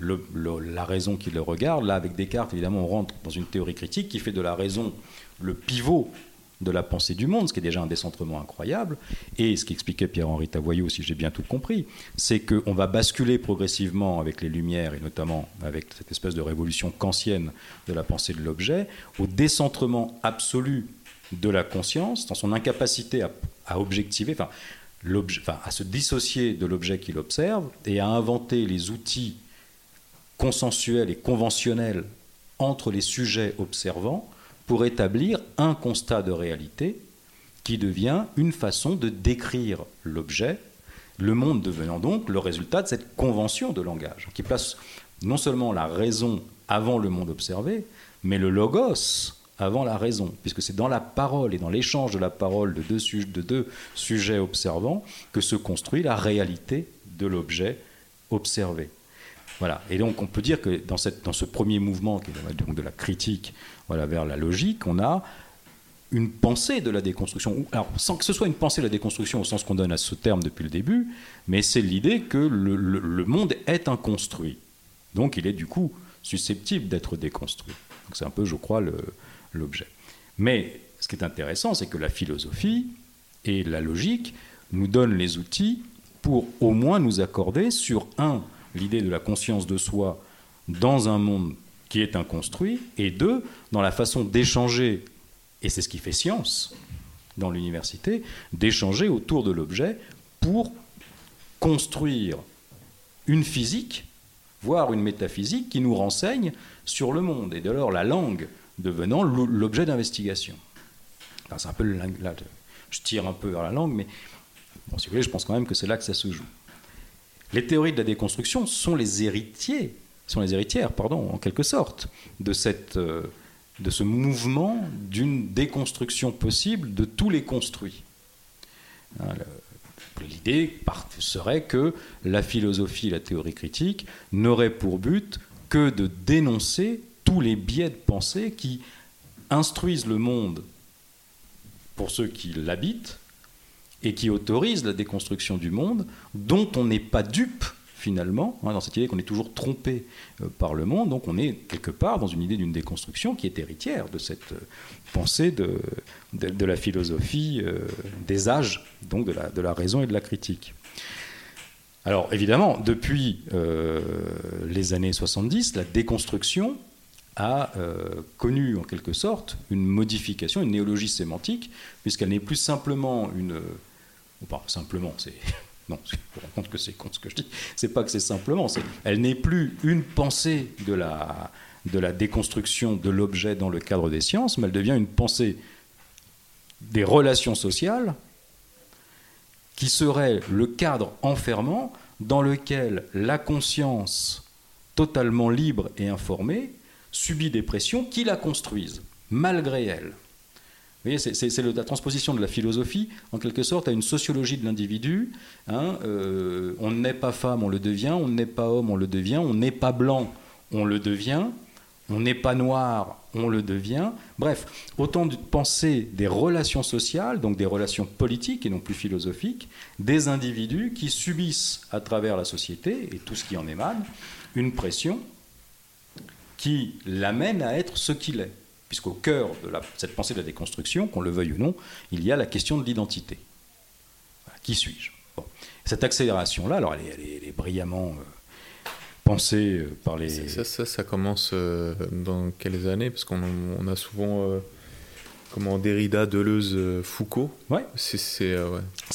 la raison qui le regarde. Là, avec Descartes, évidemment, on rentre dans une théorie critique qui fait de la raison le pivot de la pensée du monde, ce qui est déjà un décentrement incroyable. Et ce qu'expliquait Pierre-Henri Tavoyot, si j'ai bien tout compris, c'est qu'on va basculer progressivement avec les Lumières, et notamment avec cette espèce de révolution kantienne de la pensée de l'objet, au décentrement absolu de la conscience, dans son incapacité à, objectiver, enfin, enfin, à se dissocier de l'objet qu'il observe, et à inventer les outils consensuels et conventionnels entre les sujets observants pour établir un constat de réalité qui devient une façon de décrire l'objet, le monde devenant donc le résultat de cette convention de langage, qui place non seulement la raison avant le monde observé, mais le logos avant la raison, puisque c'est dans la parole et dans l'échange de la parole de deux, de deux sujets observants que se construit la réalité de l'objet observé. Voilà. Et donc on peut dire que dans, cette, dans ce premier mouvement, qui est donc de la critique voilà, vers la logique, on a une pensée de la déconstruction. Alors, sans que ce soit une pensée de la déconstruction au sens qu'on donne à ce terme depuis le début, mais c'est l'idée que le, monde est inconstruit. Donc, il est du coup susceptible d'être déconstruit. C'est un peu, je crois, l'objet. Mais ce qui est intéressant, c'est que la philosophie et la logique nous donnent les outils pour au moins nous accorder sur un, l'idée de la conscience de soi dans un monde qui est inconstruit, et deux, dans la façon d'échanger, et c'est ce qui fait science dans l'université, d'échanger autour de l'objet pour construire une physique, voire une métaphysique qui nous renseigne sur le monde, et de alors la langue devenant l'objet d'investigation. là, je tire un peu vers la langue, mais si vous voulez, je pense quand même que c'est là que ça se joue. Les théories de la déconstruction sont les héritiers, sont les héritières, pardon, en quelque sorte, de euh, de ce mouvement d'une déconstruction possible de tous les construits. Hein, l'idée serait que la philosophie, la théorie critique, n'aurait pour but que de dénoncer tous les biais de pensée qui instruisent le monde pour ceux qui l'habitent et qui autorisent la déconstruction du monde, dont on n'est pas dupe finalement, hein, dans cette idée qu'on est toujours trompé euh, par le monde, donc on est quelque part dans une idée d'une déconstruction qui est héritière de cette euh, pensée de, de, la philosophie euh, des âges, donc de la, de la, raison et de la critique. Alors évidemment, depuis les années 70, la déconstruction a connu en quelque sorte une modification, une néologie sémantique, puisqu'elle n'est plus simplement une... pas simplement, c'est [LAUGHS] non, je me rends compte que c'est con ce que je dis. C'est pas que c'est simplement, elle n'est plus une pensée de la, de la déconstruction de l'objet dans le cadre des sciences, mais elle devient une pensée des relations sociales qui serait le cadre enfermant dans lequel la conscience totalement libre et informée subit des pressions qui la construisent, malgré elle c'est la transposition de la philosophie, en quelque sorte, à une sociologie de l'individu. Hein, euh, on n'est pas femme, on le devient. On n'est pas homme, on le devient. On n'est pas blanc, on le devient. On n'est pas noir, on le devient. Bref, autant de pensées des relations sociales, donc des relations politiques et non plus philosophiques, des individus qui subissent à travers la société et tout ce qui en émane une pression qui l'amène à être ce qu'il est puisqu'au cœur de cette pensée de la déconstruction, qu'on le veuille ou non, il y a la question de l'identité. qui suis-je? Cette accélération-là, alors elle est, brillamment euh, pensée euh, par les... Ça, ça, ça commence euh, dans quelles années Parce qu'on a souvent... Comment Derrida, Deleuze, Foucault. Ouais. C'est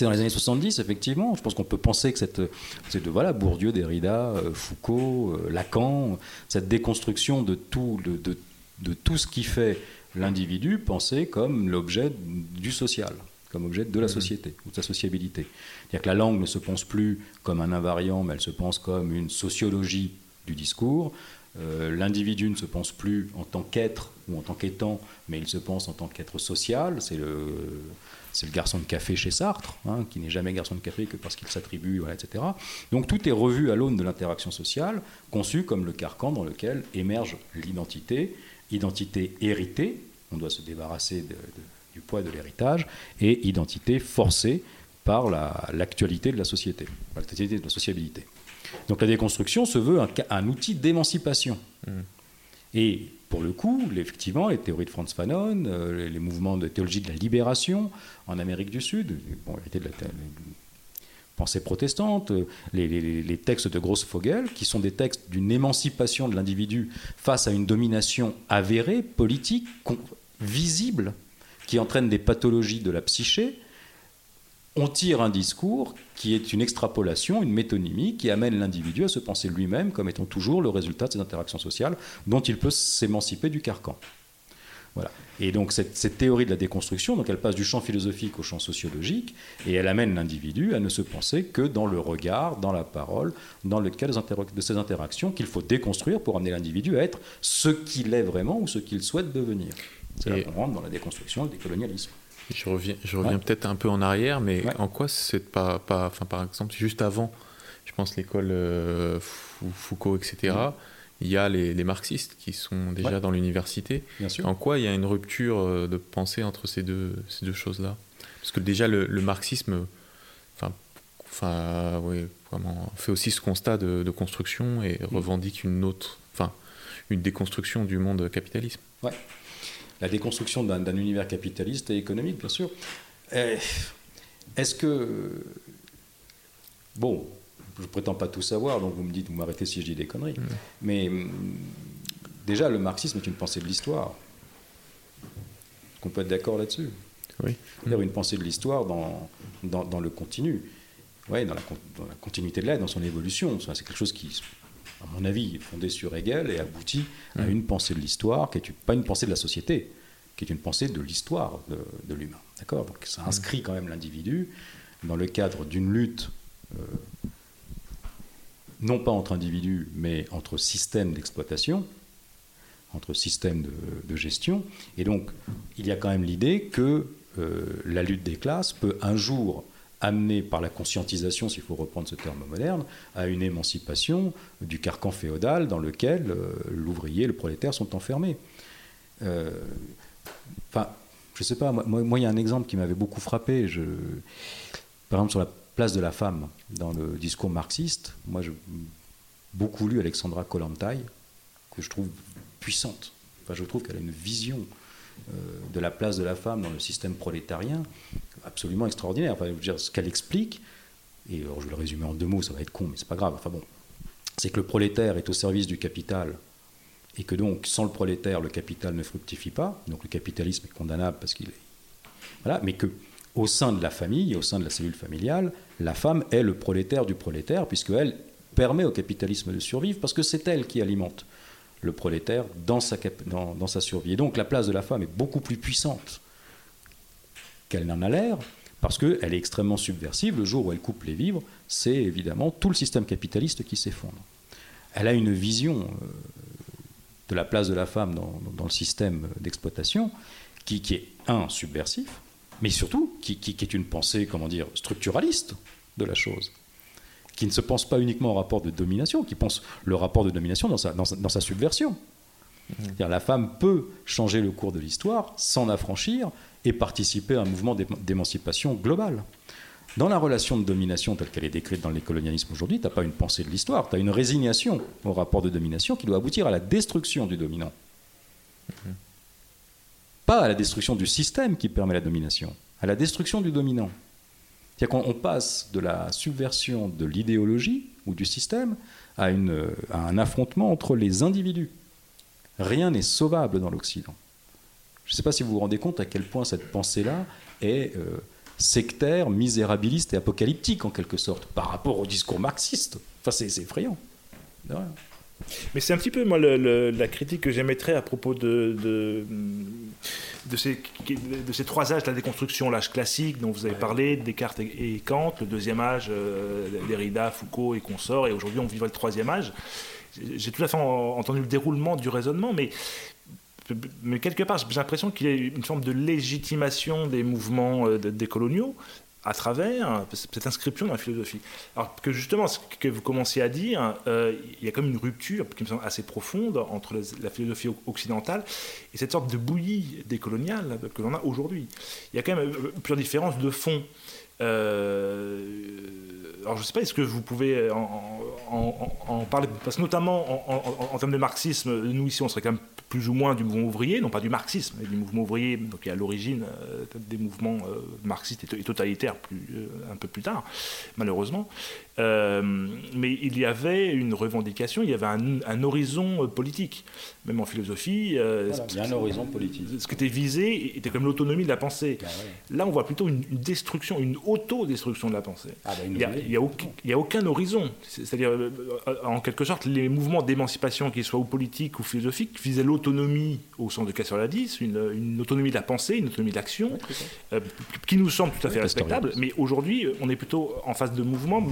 dans les années 70, effectivement. Je pense qu'on peut penser que cette, c'est de voilà Bourdieu, Derrida, Foucault, Lacan, cette déconstruction de tout, de, de de tout ce qui fait l'individu penser comme l'objet du social, comme objet de la mmh. société ou de sa sociabilité. C'est-à-dire que la langue ne se pense plus comme un invariant, mais elle se pense comme une sociologie du discours. Euh, l'individu ne se pense plus en tant qu'être ou en tant qu'étant, mais il se pense en tant qu'être social. C'est le, c'est le garçon de café chez Sartre, hein, qui n'est jamais garçon de café que parce qu'il s'attribue, etc. Donc tout est revu à l'aune de l'interaction sociale, conçu comme le carcan dans lequel émerge l'identité identité héritée, on doit se débarrasser du poids de l'héritage, et identité forcée par l'actualité de la société, l'actualité de la sociabilité. Donc la déconstruction se veut un, outil d'émancipation. Mmh. Et pour le coup, effectivement, les théories de Franz Fanon, euh, les mouvements de théologie de la libération en Amérique du Sud, bon, de la, pensée protestante, euh, les, textes de Grossfogel, qui sont des textes d'une émancipation de l'individu face à une domination avérée, politique, visible, qui entraîne des pathologies de la psyché, on tire un discours qui est une extrapolation, une métonymie, qui amène l'individu à se penser lui-même comme étant toujours le résultat de ces interactions sociales dont il peut s'émanciper du carcan. Voilà. Et donc cette, théorie de la déconstruction, donc elle passe du champ philosophique au champ sociologique, et elle amène l'individu à ne se penser que dans le regard, dans la parole, dans le cas de ces interactions qu'il faut déconstruire pour amener l'individu à être ce qu'il est vraiment ou ce qu'il souhaite devenir. C'est là qu'on rentre dans la déconstruction, le décolonialisme. Je reviens, je reviens peut-être un peu en arrière, mais en quoi c'est pas, pas, enfin par exemple, juste avant, je pense l'école euh, Foucault, etc il y a les, marxistes qui sont déjà dans l'université. En quoi il y a une rupture euh, de pensée entre ces deux, ces deux choses-là? Parce que déjà, le, marxisme enfin, enfin, oui, vraiment, fait aussi ce constat de, construction et mm. revendique une autre, enfin, une déconstruction du monde capitalisme. Ouais. La déconstruction d'un univers capitaliste et économique, bien sûr. Eh, est-ce que. Bon, je prétends pas tout savoir, donc vous me dites, vous m'arrêtez si je dis des conneries. Mm. Mais mm, déjà, le marxisme est une pensée de l'histoire. Qu'on peut être d'accord là-dessus. Oui. cest une pensée de l'histoire dans, dans, le continu. Ouais, dans, la, dans la continuité de l'être, dans son évolution. C'est quelque chose qui, à mon avis, est fondé sur Hegel et aboutit à mm. une pensée de l'histoire qui n'est pas une pensée de la société, qui est une pensée de l'histoire de, l'humain. D'accord? Donc ça inscrit quand même l'individu dans le cadre d'une lutte, euh, non pas entre individus, mais entre systèmes d'exploitation, entre systèmes de, gestion. Et donc, il y a quand même l'idée que euh, la lutte des classes peut un jour amener par la conscientisation, s'il faut reprendre ce terme moderne, à une émancipation du carcan féodal dans lequel euh, l'ouvrier et le prolétaire sont enfermés. Euh, enfin, je ne sais pas, moi, il y a un exemple qui m'avait beaucoup frappé. Par exemple, sur la place de la femme dans le discours marxiste, moi j'ai beaucoup lu Alexandra Kollontai, que je trouve puissante. Enfin, je trouve qu'elle a une vision euh, de la place de la femme dans le système prolétarien absolument extraordinaire. Enfin, je veux dire, ce qu'elle explique, et alors je vais le résumer en deux mots, ça va être con, mais c'est pas grave. Enfin bon, c'est que le prolétaire est au service du capital et que donc sans le prolétaire, le capital ne fructifie pas. Donc le capitalisme est condamnable parce qu'il est voilà, mais que au sein de la famille, au sein de la cellule familiale, la femme est le prolétaire du prolétaire puisqu'elle permet au capitalisme de survivre parce que c'est elle qui alimente le prolétaire dans sa, survie. Et donc la place de la femme est beaucoup plus puissante qu'elle n'en a l'air, parce qu'elle est extrêmement subversive. Le jour où elle coupe les vivres, c'est évidemment tout le système capitaliste qui s'effondre. Elle a une vision euh, de la place de la femme dans, le système d'exploitation qui, est, un, subversif, mais surtout qui, est une pensée, comment dire, structuraliste de la chose qui ne se pense pas uniquement au rapport de domination, qui pense le rapport de domination dans sa, dans sa, subversion. Mmh. La femme peut changer le cours de l'histoire, s'en affranchir et participer à un mouvement d'émancipation globale. Dans la relation de domination telle qu'elle est décrite dans les colonialismes aujourd'hui, tu n'as pas une pensée de l'histoire, tu as une résignation au rapport de domination qui doit aboutir à la destruction du dominant. Mmh. À la destruction du système qui permet la domination, à la destruction du dominant. C'est-à-dire qu'on passe de la subversion de l'idéologie ou du système à, un affrontement entre les individus. Rien n'est sauvable dans l'Occident. Je ne sais pas si vous vous rendez compte à quel point cette pensée-là est euh, sectaire, misérabiliste et apocalyptique en quelque sorte par rapport au discours marxiste. Enfin, c'est effrayant. Mais c'est un petit peu moi la critique que j'émettrais à propos de, de, de, ces, de ces trois âges de la déconstruction, l'âge classique dont vous avez parlé, Descartes et, Kant, le deuxième âge, euh, Derrida, Foucault et consorts, et aujourd'hui on vit le troisième âge. J'ai tout à fait entendu le déroulement du raisonnement, mais mais quelque part, j'ai l'impression qu'il y a une forme de légitimation des mouvements euh, décoloniaux à travers cette inscription dans la philosophie. Alors que justement, ce que vous commenciez à dire, euh, il y a comme une rupture qui me semble assez profonde entre la philosophie occidentale et cette sorte de bouillie décoloniale que l'on a aujourd'hui. Il y a quand même euh, plusieurs différences de fond. Euh, alors je ne sais pas, est-ce que vous pouvez en, parler Parce que notamment en, termes de marxisme, nous ici on serait quand même plus ou moins du mouvement ouvrier, non pas du marxisme, mais du mouvement ouvrier, donc qui est à l'origine euh, des mouvements euh, marxistes et, totalitaires plus, un peu plus tard, malheureusement. Mais il y avait une revendication, il y avait un, horizon politique, même en philosophie. il y a un horizon politique. Ce qui était visé était comme l'autonomie de la pensée. Bah Là, on voit plutôt une, une destruction, une autodestruction de la pensée. Ah bah, il n'y a, aucun horizon. C'est-à-dire, euh, en quelque sorte, les mouvements d'émancipation, qu'ils soient ou politiques ou philosophiques, visaient l'autonomie au sens de Castoriadis, une, une autonomie de la pensée, une autonomie d'action, euh, qui nous semble tout à fait respectable. Mais aujourd'hui, on est plutôt en face de mouvements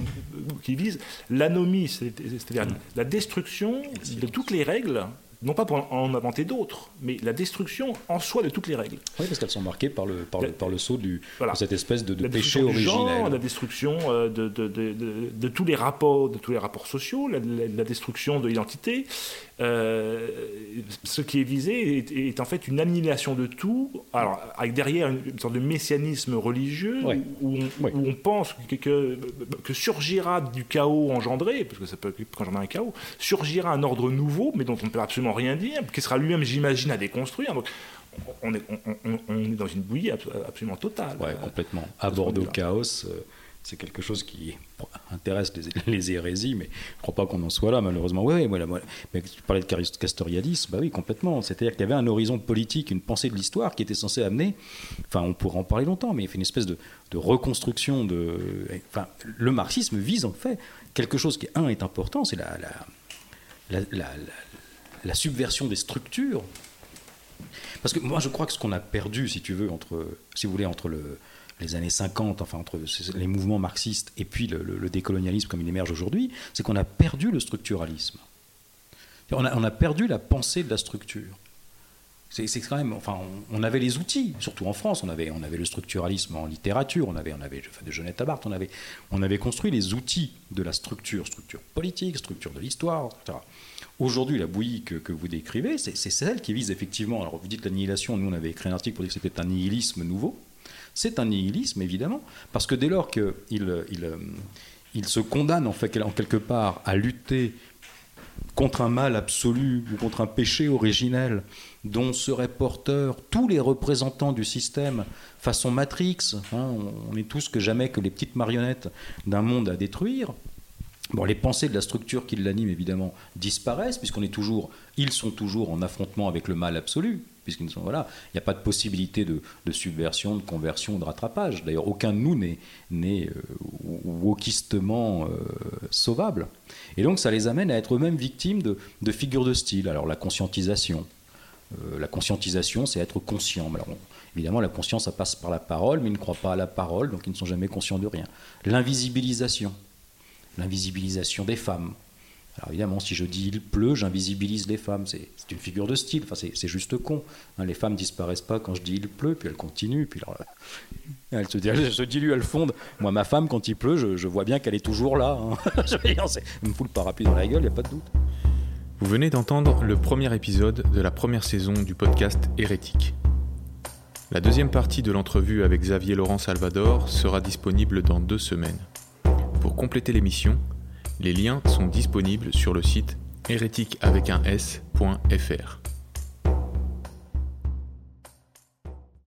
qui visent l'anomie, c'est-à-dire la destruction de toutes les règles non pas pour en inventer d'autres, mais la destruction en soi de toutes les règles. Oui, parce qu'elles sont marquées par le, par, le, par le saut du, de cette espèce de, péché originel. la destruction euh, de, de, de, tous les rapports, de tous les rapports sociaux, la, la destruction de l'identité, euh, ce qui est visé est, en fait une annihilation de tout, alors avec derrière une, sorte de messianisme religieux où, on, pense que, que, surgira du chaos engendré, parce que ça peut engendrer un chaos, surgira un ordre nouveau, mais dont on ne peut absolument rien dire, qui sera lui-même, j'imagine, à déconstruire. Donc, on est, on, est, dans une bouillie absolument totale. Ouais, complètement. À Bordeaux, chaos. Euh, c'est quelque chose qui intéresse les, hérésies, mais je ne crois pas qu'on en soit là, malheureusement. Oui, voilà, mais tu parlais de Castoriadis, bah oui, complètement. C'est-à-dire qu'il y avait un horizon politique, une pensée de l'histoire qui était censée amener, enfin, on pourrait en parler longtemps, mais il fait une espèce de, reconstruction de. Enfin, le marxisme vise en fait quelque chose qui, un, est important, c'est la, la, la, la subversion des structures Parce que moi, je crois que ce qu'on a perdu, si tu veux, entre, si vous voulez, entre le, les années 50, enfin entre les mouvements marxistes et puis le, décolonialisme comme il émerge aujourd'hui, c'est qu'on a perdu le structuralisme. On a, perdu la pensée de la structure. C'est quand même, enfin, on, avait les outils, surtout en France, on avait, on avait le structuralisme en littérature, on avait, on avait de Jeannette Abarth, on avait, on avait construit les outils de la structure, structure politique, structure de l'histoire, etc. Aujourd'hui, la bouillie que, que vous décrivez, c'est celle qui vise effectivement, alors vous dites l'annihilation, nous on avait écrit un article pour dire que c'était un nihilisme nouveau, c'est un nihilisme, évidemment, parce que dès lors qu'il il, euh, se condamne en quelque part à lutter contre un mal absolu ou contre un péché originel dont seraient porteurs tous les représentants du système façon Matrix, hein, on est tous que jamais que les petites marionnettes d'un monde à détruire, Bon, les pensées de la structure qui l'anime, évidemment, disparaissent, puisqu'on est toujours, ils sont toujours en affrontement avec le mal absolu puisqu'ils voilà, il n'y a pas de possibilité de, subversion, de conversion, de rattrapage. D'ailleurs, aucun de nous n'est euh, wokistement euh, sauvable. Et donc, ça les amène à être eux-mêmes victimes de, figures de style. Alors, la conscientisation. Euh, la conscientisation, c'est être conscient. Évidemment, la conscience, ça passe par la parole, mais ils ne croient pas à la parole, donc ils ne sont jamais conscients de rien. L'invisibilisation. L'invisibilisation des femmes. Alors évidemment, si je dis il pleut, j'invisibilise les femmes. C'est une figure de style. Enfin, c'est juste con. Hein, les femmes disparaissent pas quand je dis il pleut, puis elles continuent. Puis alors, elles se, elles se diluent, elles fondent. Moi, ma femme, quand il pleut, je, vois bien qu'elle est toujours là. Hein. [LAUGHS] je me fout le parapluie dans la gueule, il n'y a pas de doute. Vous venez d'entendre le premier épisode de la première saison du podcast Hérétique. La deuxième partie de l'entrevue avec Xavier Laurent Salvador sera disponible dans deux semaines. Pour compléter l'émission, les liens sont disponibles sur le site hérétique avec un s.fr.